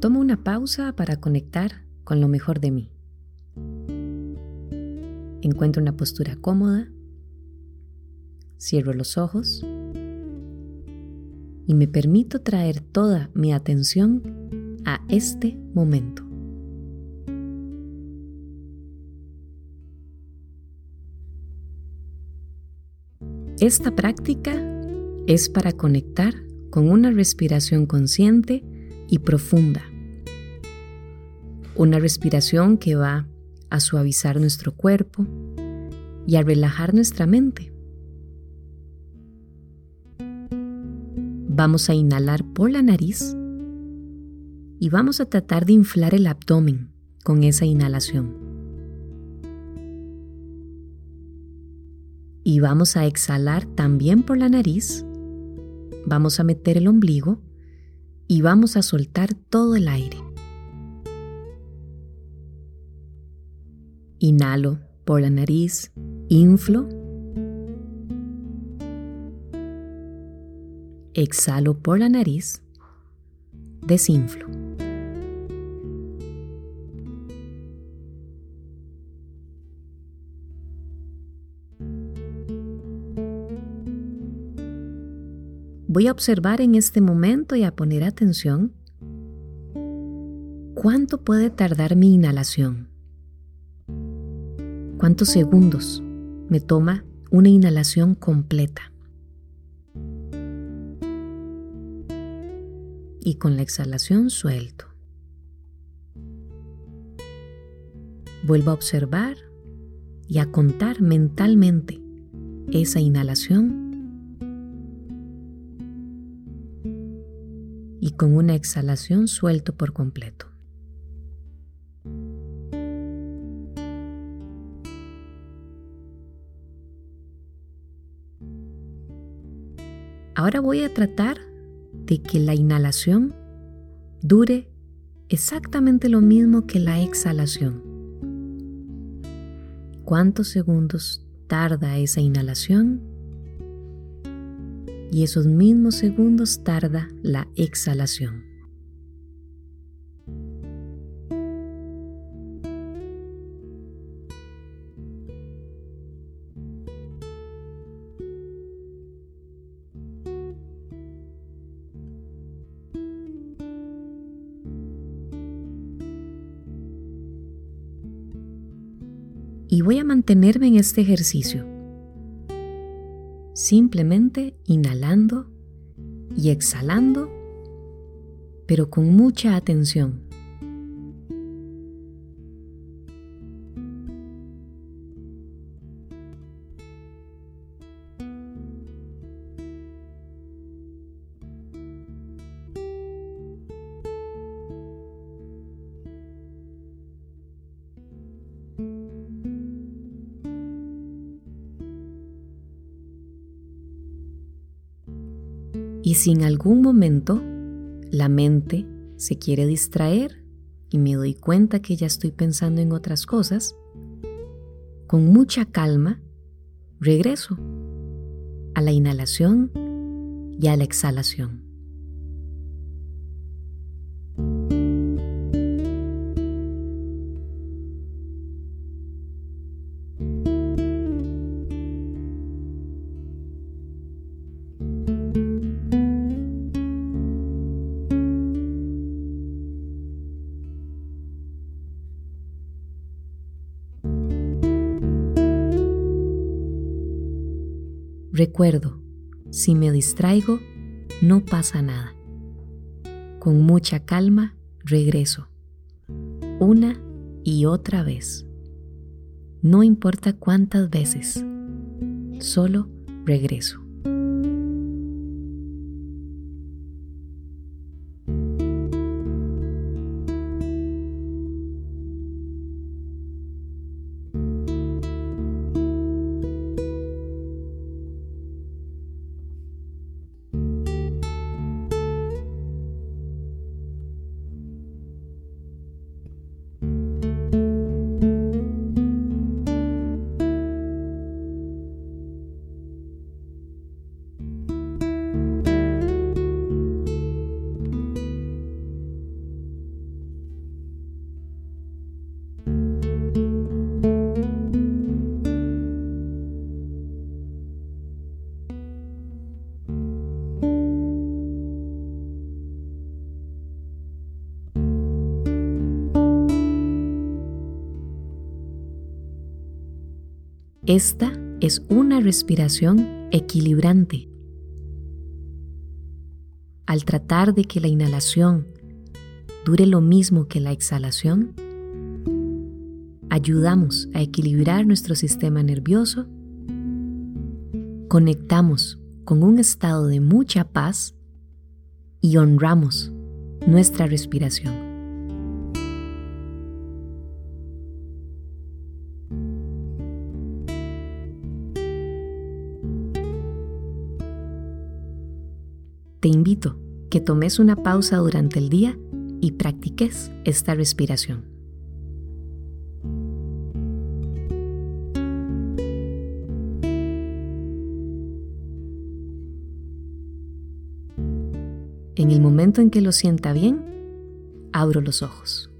Tomo una pausa para conectar con lo mejor de mí. Encuentro una postura cómoda, cierro los ojos y me permito traer toda mi atención a este momento. Esta práctica es para conectar con una respiración consciente y profunda. Una respiración que va a suavizar nuestro cuerpo y a relajar nuestra mente. Vamos a inhalar por la nariz y vamos a tratar de inflar el abdomen con esa inhalación. Y vamos a exhalar también por la nariz. Vamos a meter el ombligo y vamos a soltar todo el aire. Inhalo por la nariz, inflo exhalo por la nariz, desinflo. Voy a observar en este momento y a poner atención cuánto puede tardar mi inhalación. ¿Cuántos segundos me toma una inhalación completa? y con la exhalación suelto. Vuelvo a observar y a contar mentalmente esa inhalación y con una exhalación suelto por completo. Ahora voy a tratar de que la inhalación dure exactamente lo mismo que la exhalación. ¿Cuántos segundos tarda esa inhalación? Y esos mismos segundos tarda la exhalación. Y voy a mantenerme en este ejercicio, simplemente inhalando y exhalando, pero con mucha atención. Y si en algún momento la mente se quiere distraer y me doy cuenta que ya estoy pensando en otras cosas, con mucha calma regreso a la inhalación y a la exhalación. Recuerdo, si me distraigo, no pasa nada. Con mucha calma regreso, una y otra vez. No importa cuántas veces, solo regreso. Esta es una respiración equilibrante. Al tratar de que la inhalación dure lo mismo que la exhalación, ayudamos a equilibrar nuestro sistema nervioso, conectamos con un estado de mucha paz y honramos nuestra respiración. Te invito que tomes una pausa durante el día y practiques esta respiración. En el momento en que lo sienta bien, abro los ojos.